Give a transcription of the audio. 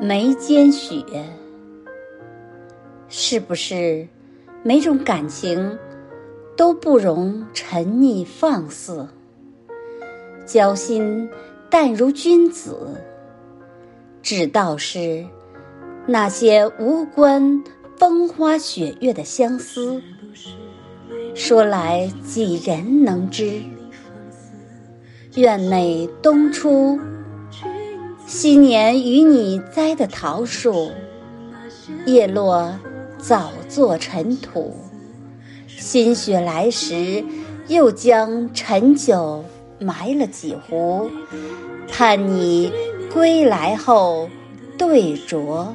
眉间雪，是不是每种感情都不容沉溺放肆？交心淡如君子，只道是那些无关风花雪月的相思，说来几人能知？院内冬初。昔年与你栽的桃树，叶落早作尘土。新雪来时，又将陈酒埋了几壶，盼你归来后对酌。